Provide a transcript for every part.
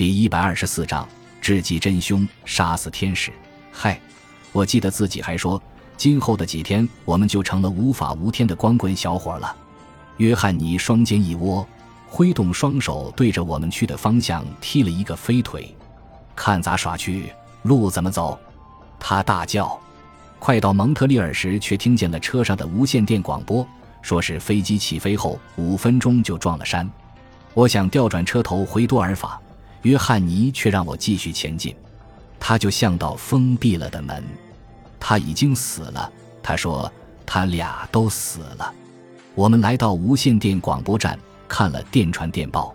第一百二十四章，智计真凶，杀死天使。嗨，我记得自己还说，今后的几天我们就成了无法无天的光棍小伙了。约翰尼双肩一窝，挥动双手，对着我们去的方向踢了一个飞腿。看咋耍去，路怎么走？他大叫。快到蒙特利尔时，却听见了车上的无线电广播，说是飞机起飞后五分钟就撞了山。我想调转车头回多尔法。约翰尼却让我继续前进，他就像道封闭了的门。他已经死了，他说他俩都死了。我们来到无线电广播站，看了电传电报。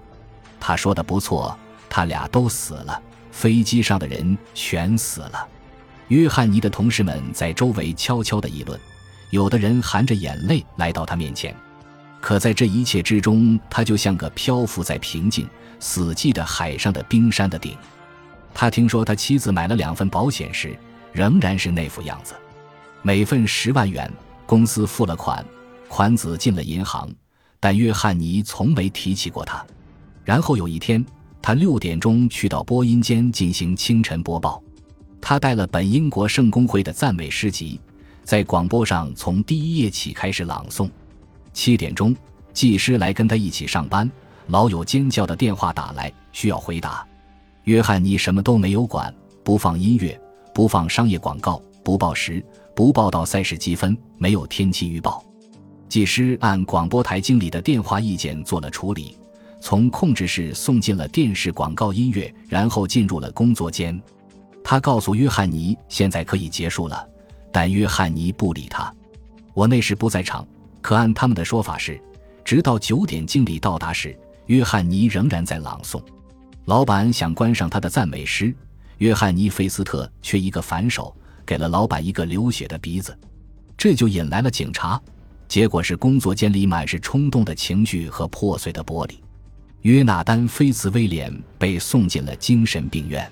他说的不错，他俩都死了，飞机上的人全死了。约翰尼的同事们在周围悄悄地议论，有的人含着眼泪来到他面前。可在这一切之中，他就像个漂浮在平静。死寂的海上的冰山的顶，他听说他妻子买了两份保险时，仍然是那副样子，每份十万元，公司付了款，款子进了银行，但约翰尼从没提起过他。然后有一天，他六点钟去到播音间进行清晨播报，他带了本英国圣公会的赞美诗集，在广播上从第一页起开始朗诵。七点钟，技师来跟他一起上班。老友尖叫的电话打来，需要回答。约翰尼什么都没有管，不放音乐，不放商业广告，不报时，不报道赛事积分，没有天气预报。技师按广播台经理的电话意见做了处理，从控制室送进了电视广告音乐，然后进入了工作间。他告诉约翰尼现在可以结束了，但约翰尼不理他。我那时不在场，可按他们的说法是，直到九点经理到达时。约翰尼仍然在朗诵，老板想关上他的赞美诗，约翰尼·费斯特却一个反手给了老板一个流血的鼻子，这就引来了警察。结果是工作间里满是冲动的情绪和破碎的玻璃。约纳丹·菲茨威廉被送进了精神病院，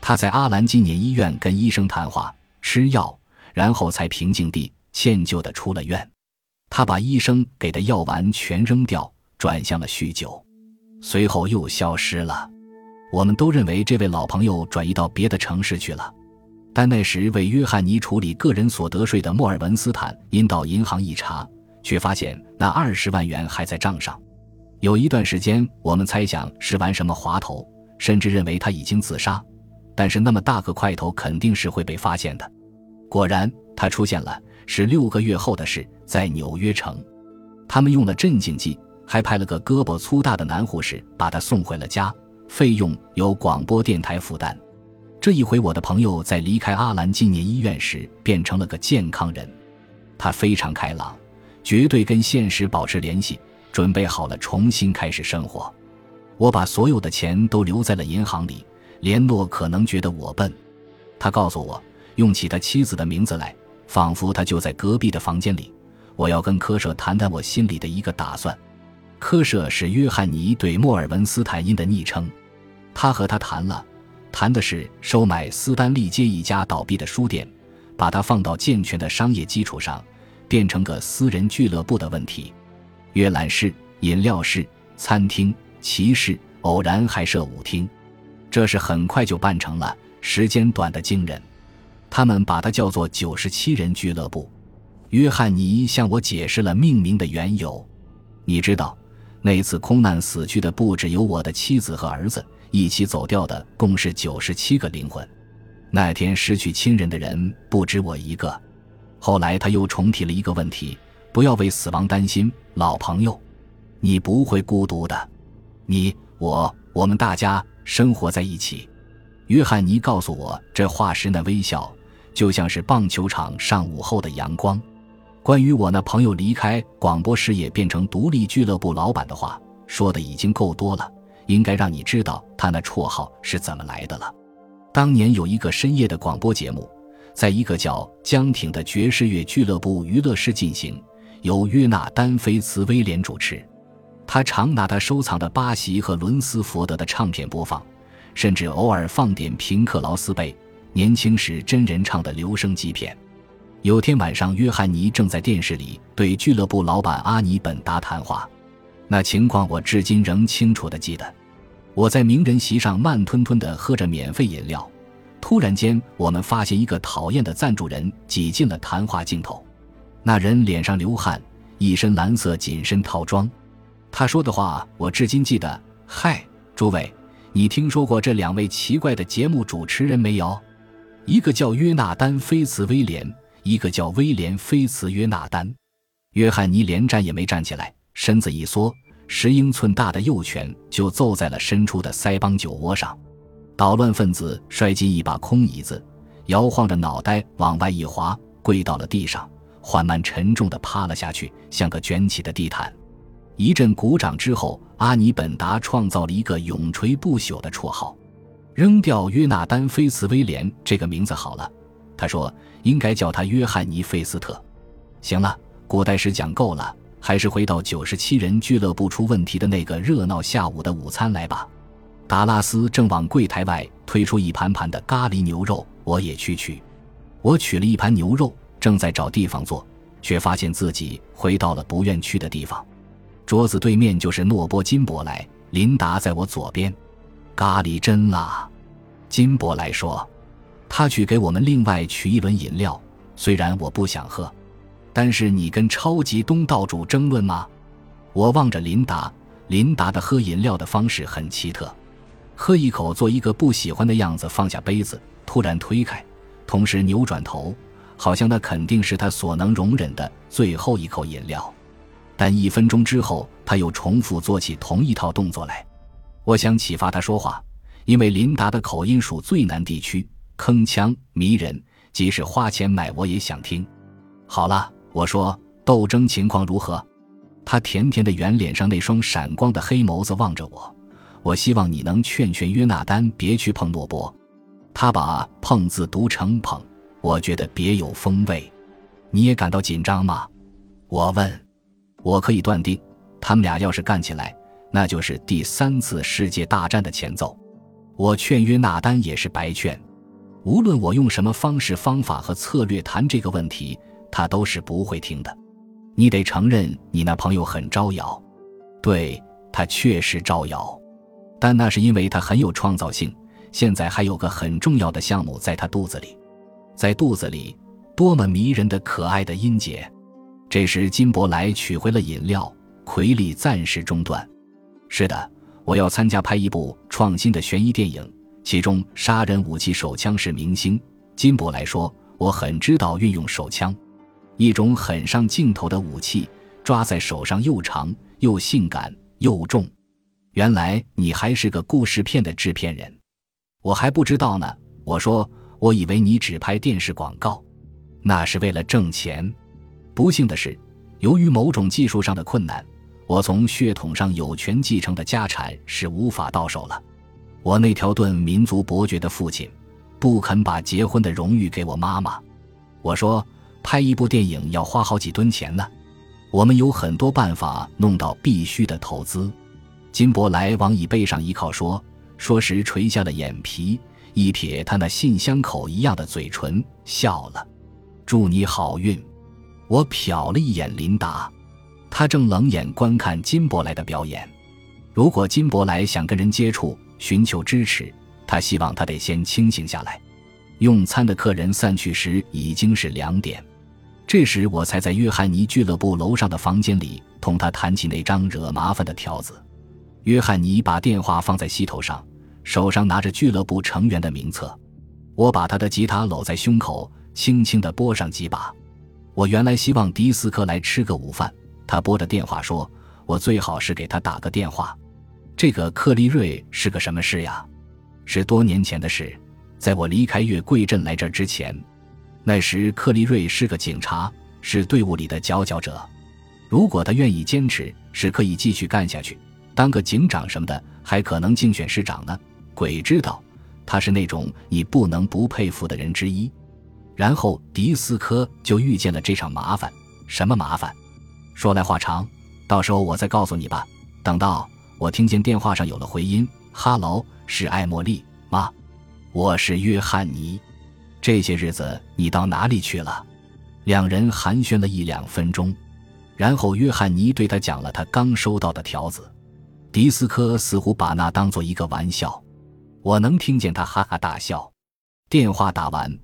他在阿兰基尼医院跟医生谈话、吃药，然后才平静地、歉疚地出了院。他把医生给的药丸全扔掉。转向了酗酒，随后又消失了。我们都认为这位老朋友转移到别的城市去了，但那时为约翰尼处理个人所得税的莫尔文斯坦因到银行一查，却发现那二十万元还在账上。有一段时间，我们猜想是玩什么滑头，甚至认为他已经自杀。但是那么大个块头肯定是会被发现的。果然，他出现了，是六个月后的事，在纽约城，他们用了镇静剂。还派了个胳膊粗大的男护士把他送回了家，费用由广播电台负担。这一回，我的朋友在离开阿兰纪念医院时变成了个健康人，他非常开朗，绝对跟现实保持联系，准备好了重新开始生活。我把所有的钱都留在了银行里，联络可能觉得我笨，他告诉我用起他妻子的名字来，仿佛他就在隔壁的房间里。我要跟科舍谈谈我心里的一个打算。科舍是约翰尼对莫尔文斯坦因的昵称，他和他谈了，谈的是收买斯丹利街一家倒闭的书店，把它放到健全的商业基础上，变成个私人俱乐部的问题。阅览室、饮料室、餐厅、骑士，偶然还设舞厅，这是很快就办成了，时间短得惊人。他们把它叫做九十七人俱乐部。约翰尼向我解释了命名的缘由，你知道。那次空难死去的不止有我的妻子和儿子，一起走掉的共是九十七个灵魂。那天失去亲人的人不止我一个。后来他又重提了一个问题：不要为死亡担心，老朋友，你不会孤独的。你、我、我们大家生活在一起。约翰尼告诉我这话时那微笑，就像是棒球场上午后的阳光。关于我那朋友离开广播事业变成独立俱乐部老板的话，说的已经够多了，应该让你知道他那绰号是怎么来的了。当年有一个深夜的广播节目，在一个叫江挺的爵士乐俱乐部娱乐室进行，由约纳丹·菲茨威廉主持。他常拿他收藏的巴西和伦斯福德的唱片播放，甚至偶尔放点平克·劳斯贝年轻时真人唱的留声机片。有天晚上，约翰尼正在电视里对俱乐部老板阿尼本达谈话，那情况我至今仍清楚地记得。我在名人席上慢吞吞地喝着免费饮料，突然间，我们发现一个讨厌的赞助人挤进了谈话镜头。那人脸上流汗，一身蓝色紧身套装。他说的话我至今记得：“嗨，诸位，你听说过这两位奇怪的节目主持人没有？一个叫约纳丹·菲茨威廉，一个叫威廉·菲茨约纳丹。”约翰尼连站也没站起来，身子一缩，十英寸大的右拳就揍在了伸出的腮帮酒窝上。捣乱分子摔进一把空椅子，摇晃着脑袋往外一滑，跪到了地上，缓慢沉重地趴了下去，像个卷起的地毯。一阵鼓掌之后，阿尼本达创造了一个永垂不朽的绰号，扔掉约纳丹·菲茨威廉这个名字好了。他说应该叫他约翰尼·费斯特。行了。古代史讲够了，还是回到九十七人俱乐部出问题的那个热闹下午的午餐来吧。达拉斯正往柜台外推出一盘盘的咖喱牛肉，我也去取。我取了一盘牛肉，正在找地方坐，却发现自己回到了不愿去的地方。桌子对面就是诺波金伯莱，琳达在我左边。咖喱真辣，金伯莱说。他去给我们另外取一轮饮料，虽然我不想喝。但是你跟超级东道主争论吗？我望着琳达，琳达的喝饮料的方式很奇特，喝一口做一个不喜欢的样子，放下杯子，突然推开，同时扭转头，好像那肯定是他所能容忍的最后一口饮料。但一分钟之后，他又重复做起同一套动作来。我想启发他说话，因为琳达的口音属最南地区，铿锵迷人，即使花钱买我也想听。好了。我说：“斗争情况如何？”他甜甜的圆脸上那双闪光的黑眸子望着我。我希望你能劝劝约纳丹别去碰诺波。他把“碰”字读成“捧”，我觉得别有风味。你也感到紧张吗？我问。我可以断定，他们俩要是干起来，那就是第三次世界大战的前奏。我劝约纳丹也是白劝。无论我用什么方式、方法和策略谈这个问题。他都是不会听的，你得承认你那朋友很招摇，对他确实招摇，但那是因为他很有创造性。现在还有个很重要的项目在他肚子里，在肚子里，多么迷人的可爱的音节。这时金伯莱取回了饮料，奎利暂时中断。是的，我要参加拍一部创新的悬疑电影，其中杀人武器手枪是明星。金伯莱说：“我很知道运用手枪。”一种很上镜头的武器，抓在手上又长又性感又重。原来你还是个故事片的制片人，我还不知道呢。我说，我以为你只拍电视广告，那是为了挣钱。不幸的是，由于某种技术上的困难，我从血统上有权继承的家产是无法到手了。我那条顿民族伯爵的父亲，不肯把结婚的荣誉给我妈妈。我说。拍一部电影要花好几吨钱呢，我们有很多办法弄到必须的投资。金伯莱往椅背上一靠，说说时垂下了眼皮，一撇他那信箱口一样的嘴唇，笑了。祝你好运。我瞟了一眼琳达，他正冷眼观看金伯莱的表演。如果金伯莱想跟人接触，寻求支持，他希望他得先清醒下来。用餐的客人散去时已经是两点。这时我才在约翰尼俱乐部楼上的房间里同他谈起那张惹麻烦的条子。约翰尼把电话放在膝头上，手上拿着俱乐部成员的名册。我把他的吉他搂在胸口，轻轻地拨上几把。我原来希望迪斯科来吃个午饭。他拨着电话说：“我最好是给他打个电话。”这个克利瑞是个什么事呀？是多年前的事，在我离开月桂镇来这儿之前。那时，克利瑞是个警察，是队伍里的佼佼者。如果他愿意坚持，是可以继续干下去，当个警长什么的，还可能竞选市长呢。鬼知道，他是那种你不能不佩服的人之一。然后，迪斯科就遇见了这场麻烦。什么麻烦？说来话长，到时候我再告诉你吧。等到我听见电话上有了回音：“哈喽，是艾茉莉妈？我是约翰尼。”这些日子你到哪里去了？两人寒暄了一两分钟，然后约翰尼对他讲了他刚收到的条子。迪斯科似乎把那当做一个玩笑，我能听见他哈哈大笑。电话打完，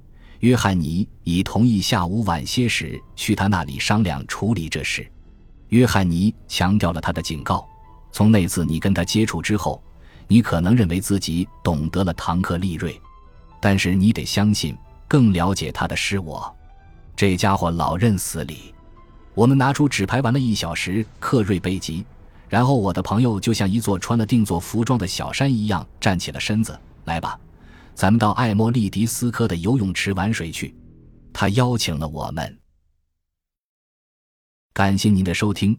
约翰尼已同意下午晚些时去他那里商量处理这事。约翰尼强调了他的警告：从那次你跟他接触之后，你可能认为自己懂得了唐克利瑞，但是你得相信，更了解他的是我。这家伙老认死理。我们拿出纸牌玩了一小时，克瑞贝吉。然后我的朋友就像一座穿了定做服装的小山一样站起了身子。来吧，咱们到艾莫利迪斯科的游泳池玩水去。他邀请了我们。感谢您的收听，